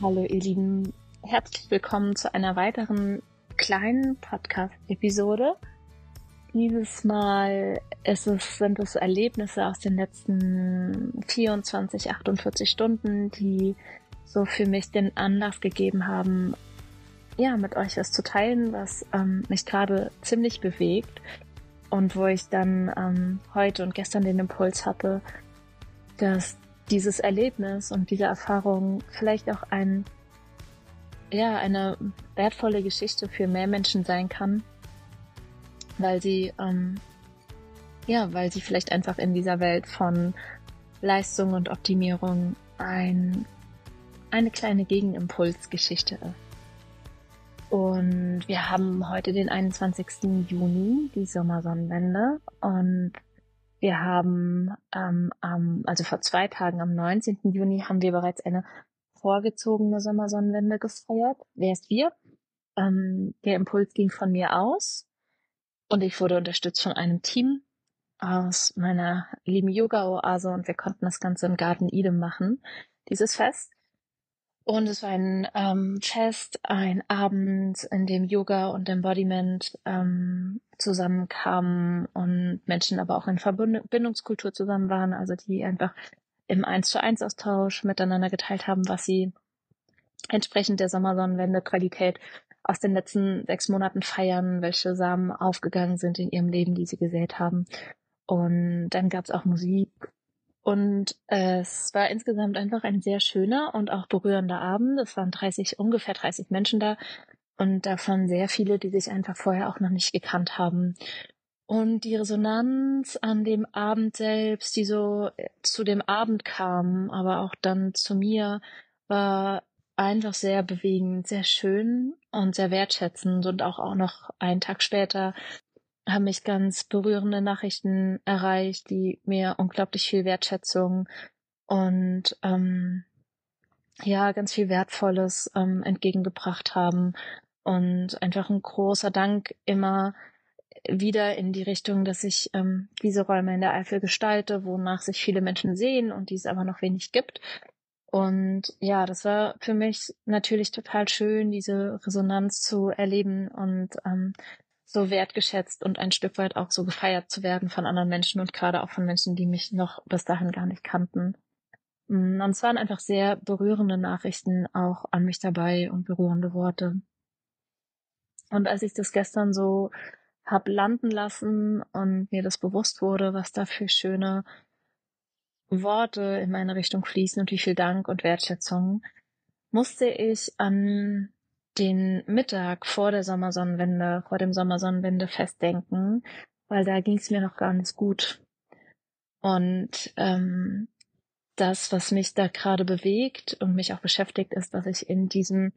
Hallo ihr Lieben, herzlich willkommen zu einer weiteren kleinen Podcast-Episode. Dieses Mal es, sind es Erlebnisse aus den letzten 24, 48 Stunden, die so für mich den Anlass gegeben haben, ja, mit euch was zu teilen, was ähm, mich gerade ziemlich bewegt und wo ich dann ähm, heute und gestern den Impuls hatte, dass dieses Erlebnis und diese Erfahrung vielleicht auch ein, ja, eine wertvolle Geschichte für mehr Menschen sein kann, weil sie, ähm, ja, weil sie vielleicht einfach in dieser Welt von Leistung und Optimierung ein, eine kleine Gegenimpulsgeschichte ist. Und wir haben heute den 21. Juni, die Sommersonnenwende. Und wir haben ähm, ähm, also vor zwei Tagen, am 19. Juni, haben wir bereits eine vorgezogene Sommersonnenwende gefeiert. Wer ist wir? Ähm, der Impuls ging von mir aus und ich wurde unterstützt von einem Team aus meiner lieben Yoga-Oase und wir konnten das Ganze im Garten Eden machen, dieses Fest. Und es war ein ähm, Fest, ein Abend, in dem Yoga und Embodiment ähm, zusammenkamen und Menschen aber auch in Verbindungskultur zusammen waren, also die einfach im Eins zu eins Austausch miteinander geteilt haben, was sie entsprechend der Sommersonnenwende Qualität aus den letzten sechs Monaten feiern, welche Samen aufgegangen sind in ihrem Leben, die sie gesät haben. Und dann gab es auch Musik und es war insgesamt einfach ein sehr schöner und auch berührender Abend. Es waren 30, ungefähr 30 Menschen da und davon sehr viele, die sich einfach vorher auch noch nicht gekannt haben. Und die Resonanz an dem Abend selbst, die so zu dem Abend kam, aber auch dann zu mir, war einfach sehr bewegend, sehr schön und sehr wertschätzend und auch, auch noch einen Tag später haben mich ganz berührende Nachrichten erreicht, die mir unglaublich viel Wertschätzung und ähm, ja, ganz viel Wertvolles ähm, entgegengebracht haben. Und einfach ein großer Dank immer wieder in die Richtung, dass ich ähm, diese Räume in der Eifel gestalte, wonach sich viele Menschen sehen und die es aber noch wenig gibt. Und ja, das war für mich natürlich total schön, diese Resonanz zu erleben und ähm, so wertgeschätzt und ein Stück weit auch so gefeiert zu werden von anderen Menschen und gerade auch von Menschen, die mich noch bis dahin gar nicht kannten. Mm, und es waren einfach sehr berührende Nachrichten auch an mich dabei und berührende Worte. Und als ich das gestern so hab landen lassen und mir das bewusst wurde, was da für schöne Worte in meine Richtung fließen und wie viel Dank und Wertschätzung, musste ich an den Mittag vor der Sommersonnenwende, vor dem Sommersonnenwende-Fest denken, weil da ging es mir noch gar nicht gut. Und ähm, das, was mich da gerade bewegt und mich auch beschäftigt, ist, dass ich in diesem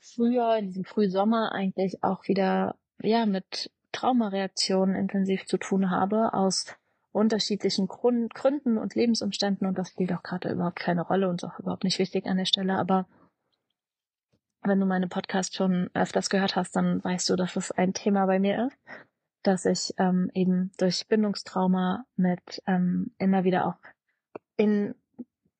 Frühjahr, in diesem Frühsommer eigentlich auch wieder ja mit Traumareaktionen intensiv zu tun habe aus unterschiedlichen Grund, Gründen und Lebensumständen. Und das spielt auch gerade überhaupt keine Rolle und ist auch überhaupt nicht wichtig an der Stelle, aber wenn du meine Podcast schon öfters gehört hast, dann weißt du, dass es ein Thema bei mir ist, dass ich ähm, eben durch Bindungstrauma mit ähm, immer wieder auch in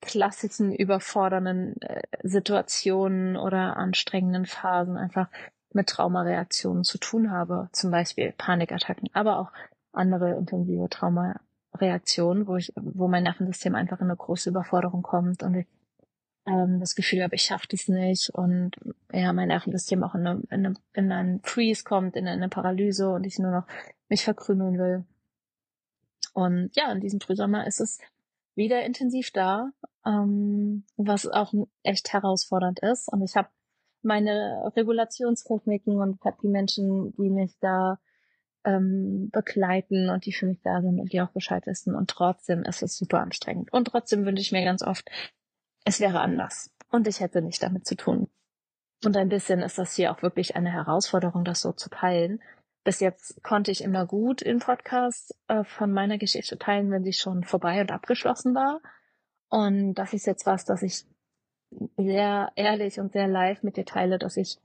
klassischen überfordernden äh, Situationen oder anstrengenden Phasen einfach mit Traumareaktionen zu tun habe, zum Beispiel Panikattacken, aber auch andere intensive Traumareaktionen, wo ich, wo mein Nervensystem einfach in eine große Überforderung kommt und ich ähm, das Gefühl habe, ich schaffe das nicht und ja, mein Nervensystem auch in, eine, in, eine, in einen Freeze kommt, in eine Paralyse und ich nur noch mich verkrümeln will. Und ja, in diesem Frühsommer ist es wieder intensiv da, ähm, was auch echt herausfordernd ist. Und ich habe meine Regulationstechniken und habe die Menschen, die mich da ähm, begleiten und die für mich da sind und die auch Bescheid wissen. Und trotzdem ist es super anstrengend. Und trotzdem wünsche ich mir ganz oft, es wäre anders. Und ich hätte nicht damit zu tun. Und ein bisschen ist das hier auch wirklich eine Herausforderung, das so zu teilen. Bis jetzt konnte ich immer gut in Podcasts äh, von meiner Geschichte teilen, wenn sie schon vorbei und abgeschlossen war. Und das ist jetzt was, das ich sehr ehrlich und sehr live mit dir teile, dass ich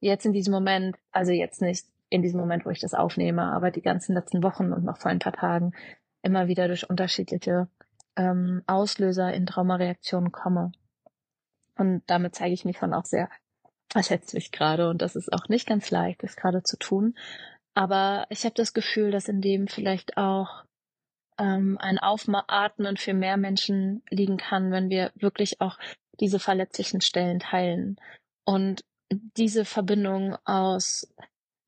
jetzt in diesem Moment, also jetzt nicht in diesem Moment, wo ich das aufnehme, aber die ganzen letzten Wochen und noch vor ein paar Tagen immer wieder durch unterschiedliche ähm, Auslöser in Traumareaktionen komme. Und damit zeige ich mich schon auch sehr verletzlich gerade und das ist auch nicht ganz leicht, das gerade zu tun. Aber ich habe das Gefühl, dass in dem vielleicht auch ähm, ein Aufatmen für mehr Menschen liegen kann, wenn wir wirklich auch diese verletzlichen Stellen teilen. Und diese Verbindung aus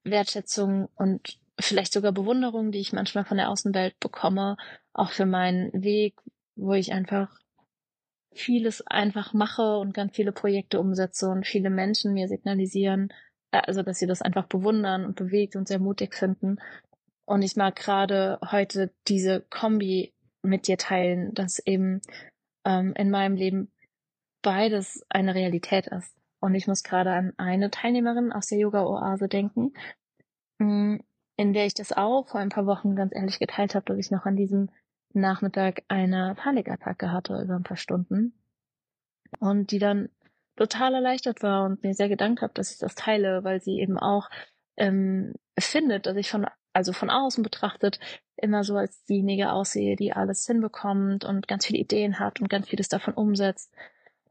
Wertschätzung und vielleicht sogar Bewunderung, die ich manchmal von der Außenwelt bekomme, auch für meinen Weg, wo ich einfach vieles einfach mache und ganz viele Projekte umsetze und viele Menschen mir signalisieren, also dass sie das einfach bewundern und bewegt und sehr mutig finden. Und ich mag gerade heute diese Kombi mit dir teilen, dass eben ähm, in meinem Leben beides eine Realität ist. Und ich muss gerade an eine Teilnehmerin aus der Yoga-Oase denken, mm, in der ich das auch vor ein paar Wochen ganz ehrlich geteilt habe, dass ich noch an diesem Nachmittag eine Panikattacke hatte über ein paar Stunden und die dann total erleichtert war und mir sehr gedankt habe, dass ich das teile, weil sie eben auch ähm, findet, dass ich von also von außen betrachtet immer so als diejenige aussehe, die alles hinbekommt und ganz viele Ideen hat und ganz vieles davon umsetzt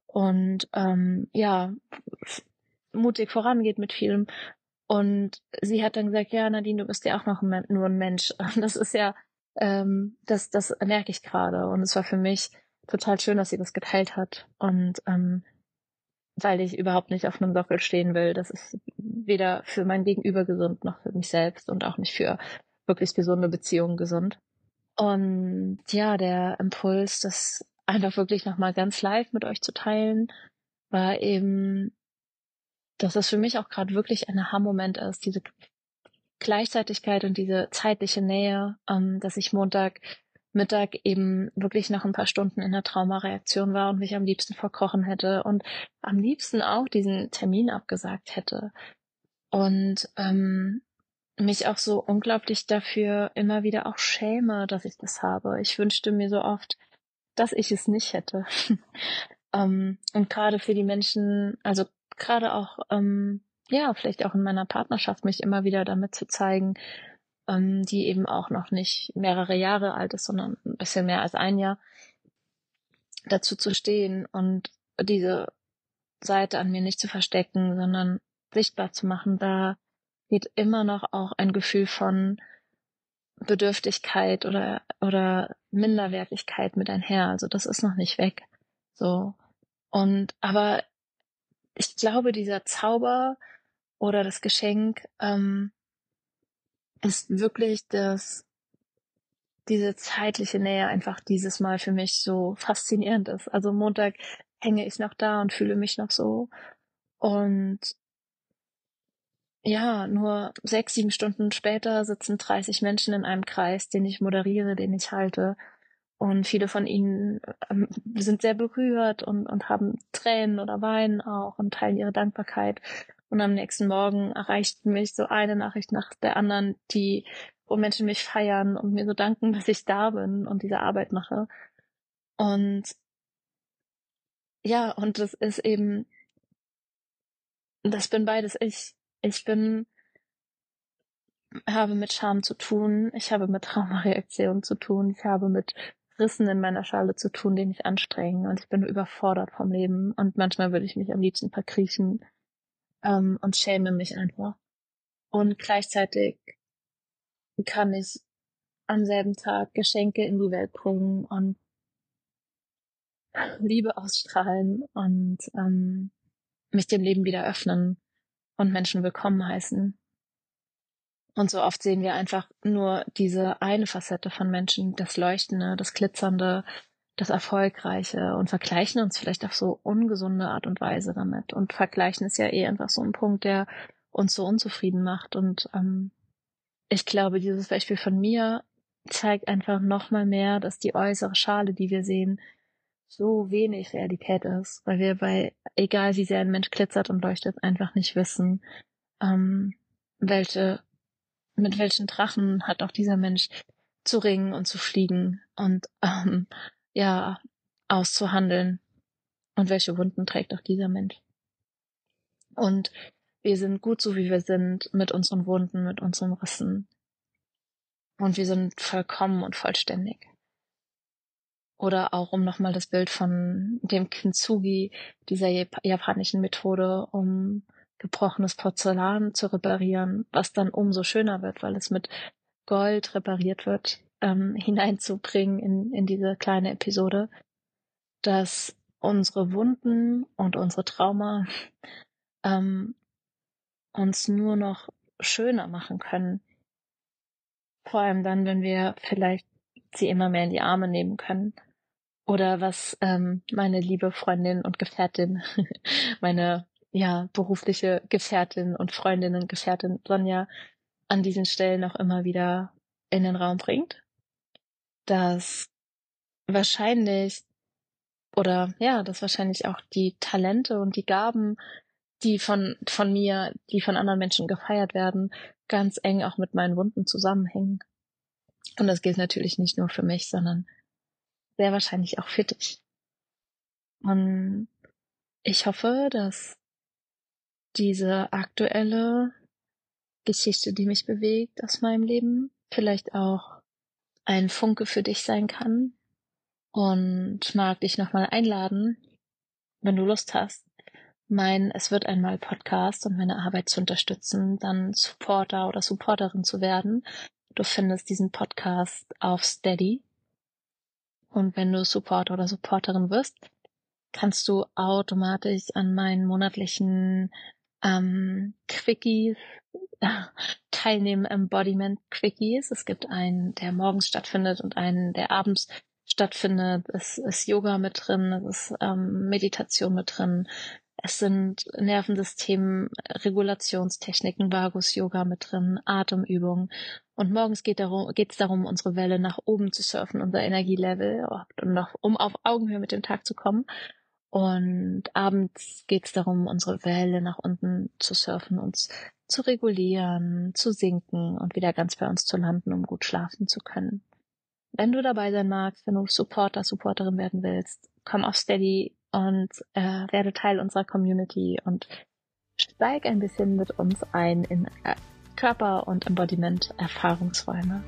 und ähm, ja mutig vorangeht mit vielem und sie hat dann gesagt, ja Nadine, du bist ja auch noch nur ein Mensch das ist ja ähm, das, das merke ich gerade. Und es war für mich total schön, dass sie das geteilt hat. Und ähm, weil ich überhaupt nicht auf einem Sockel stehen will. Das ist weder für mein Gegenüber gesund noch für mich selbst und auch nicht für wirklich gesunde Beziehungen gesund. Und ja, der Impuls, das einfach wirklich nochmal ganz live mit euch zu teilen, war eben, dass das für mich auch gerade wirklich ein Aha-Moment ist, diese Gleichzeitigkeit und diese zeitliche Nähe, ähm, dass ich Montag Mittag eben wirklich noch ein paar Stunden in der Traumareaktion war und mich am liebsten verkrochen hätte und am liebsten auch diesen Termin abgesagt hätte. Und ähm, mich auch so unglaublich dafür immer wieder auch schäme, dass ich das habe. Ich wünschte mir so oft, dass ich es nicht hätte. ähm, und gerade für die Menschen, also gerade auch ähm, ja, vielleicht auch in meiner Partnerschaft mich immer wieder damit zu zeigen, ähm, die eben auch noch nicht mehrere Jahre alt ist, sondern ein bisschen mehr als ein Jahr, dazu zu stehen und diese Seite an mir nicht zu verstecken, sondern sichtbar zu machen, da geht immer noch auch ein Gefühl von Bedürftigkeit oder, oder Minderwertigkeit mit einher. Also das ist noch nicht weg. So. Und, aber ich glaube, dieser Zauber oder das Geschenk ähm, ist wirklich, dass diese zeitliche Nähe einfach dieses Mal für mich so faszinierend ist. Also Montag hänge ich noch da und fühle mich noch so. Und ja, nur sechs, sieben Stunden später sitzen 30 Menschen in einem Kreis, den ich moderiere, den ich halte. Und viele von ihnen ähm, sind sehr berührt und, und haben Tränen oder weinen auch und teilen ihre Dankbarkeit. Und am nächsten Morgen erreicht mich so eine Nachricht nach der anderen, die, wo Menschen mich feiern und mir so danken, dass ich da bin und diese Arbeit mache. Und ja, und das ist eben, das bin beides ich. Ich bin, habe mit Scham zu tun, ich habe mit Traumareaktionen zu tun, ich habe mit Rissen in meiner Schale zu tun, die mich anstrengen und ich bin überfordert vom Leben und manchmal würde ich mich am liebsten verkriechen ähm, und schäme mich einfach. Und gleichzeitig kann ich am selben Tag Geschenke in die Welt bringen und Liebe ausstrahlen und ähm, mich dem Leben wieder öffnen und Menschen willkommen heißen. Und so oft sehen wir einfach nur diese eine Facette von Menschen, das Leuchtende, das Glitzernde, das Erfolgreiche und vergleichen uns vielleicht auf so ungesunde Art und Weise damit. Und vergleichen ist ja eh einfach so ein Punkt, der uns so unzufrieden macht. Und ähm, ich glaube, dieses Beispiel von mir zeigt einfach nochmal mehr, dass die äußere Schale, die wir sehen, so wenig Realität ist, weil wir bei, egal wie sehr ein Mensch glitzert und leuchtet, einfach nicht wissen, ähm, welche, mit welchen Drachen hat auch dieser Mensch zu ringen und zu fliegen und ähm, ja, auszuhandeln und welche Wunden trägt auch dieser Mensch. Und wir sind gut so, wie wir sind, mit unseren Wunden, mit unseren Rissen. Und wir sind vollkommen und vollständig. Oder auch um nochmal das Bild von dem Kintsugi, dieser japanischen Methode, um gebrochenes Porzellan zu reparieren, was dann umso schöner wird, weil es mit Gold repariert wird, ähm, hineinzubringen in, in diese kleine Episode, dass unsere Wunden und unsere Trauma ähm, uns nur noch schöner machen können. Vor allem dann, wenn wir vielleicht sie immer mehr in die Arme nehmen können. Oder was ähm, meine liebe Freundin und Gefährtin, meine ja berufliche Gefährtin und Freundin und Gefährtin Sonja an diesen Stellen auch immer wieder in den Raum bringt, dass wahrscheinlich oder ja, dass wahrscheinlich auch die Talente und die Gaben die von, von mir, die von anderen Menschen gefeiert werden, ganz eng auch mit meinen Wunden zusammenhängen. Und das gilt natürlich nicht nur für mich, sondern sehr wahrscheinlich auch für dich. Und ich hoffe, dass diese aktuelle Geschichte, die mich bewegt aus meinem Leben, vielleicht auch ein Funke für dich sein kann und mag dich nochmal einladen, wenn du Lust hast, mein Es wird einmal Podcast und meine Arbeit zu unterstützen, dann Supporter oder Supporterin zu werden. Du findest diesen Podcast auf Steady. Und wenn du Supporter oder Supporterin wirst, kannst du automatisch an meinen monatlichen ähm, Quickies teilnehmen, Embodiment Quickies. Es gibt einen, der morgens stattfindet und einen, der abends stattfindet. Es ist Yoga mit drin, es ist ähm, Meditation mit drin, es sind Nervensystem, Regulationstechniken, Vagus-Yoga mit drin, Atemübungen. Und morgens geht darum, geht's darum, unsere Welle nach oben zu surfen, unser Energielevel, um auf Augenhöhe mit dem Tag zu kommen. Und abends geht's darum, unsere Welle nach unten zu surfen, uns zu regulieren, zu sinken und wieder ganz bei uns zu landen, um gut schlafen zu können. Wenn du dabei sein magst, wenn du Supporter, Supporterin werden willst, komm auf Steady und äh, werde Teil unserer Community und steig ein bisschen mit uns ein in äh, Körper- und Embodiment-Erfahrungsräume.